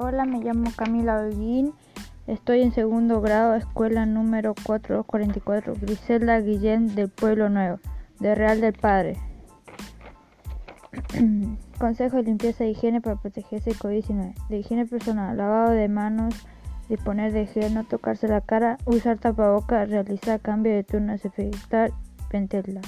Hola, me llamo Camila Holguín. Estoy en segundo grado, escuela número 444, Griselda Guillén del Pueblo Nuevo, de Real del Padre. Consejo de limpieza e higiene para protegerse de COVID-19. De higiene personal, lavado de manos, disponer de gel, no tocarse la cara, usar tapaboca, realizar cambio de turno, desinfectar, ventilar.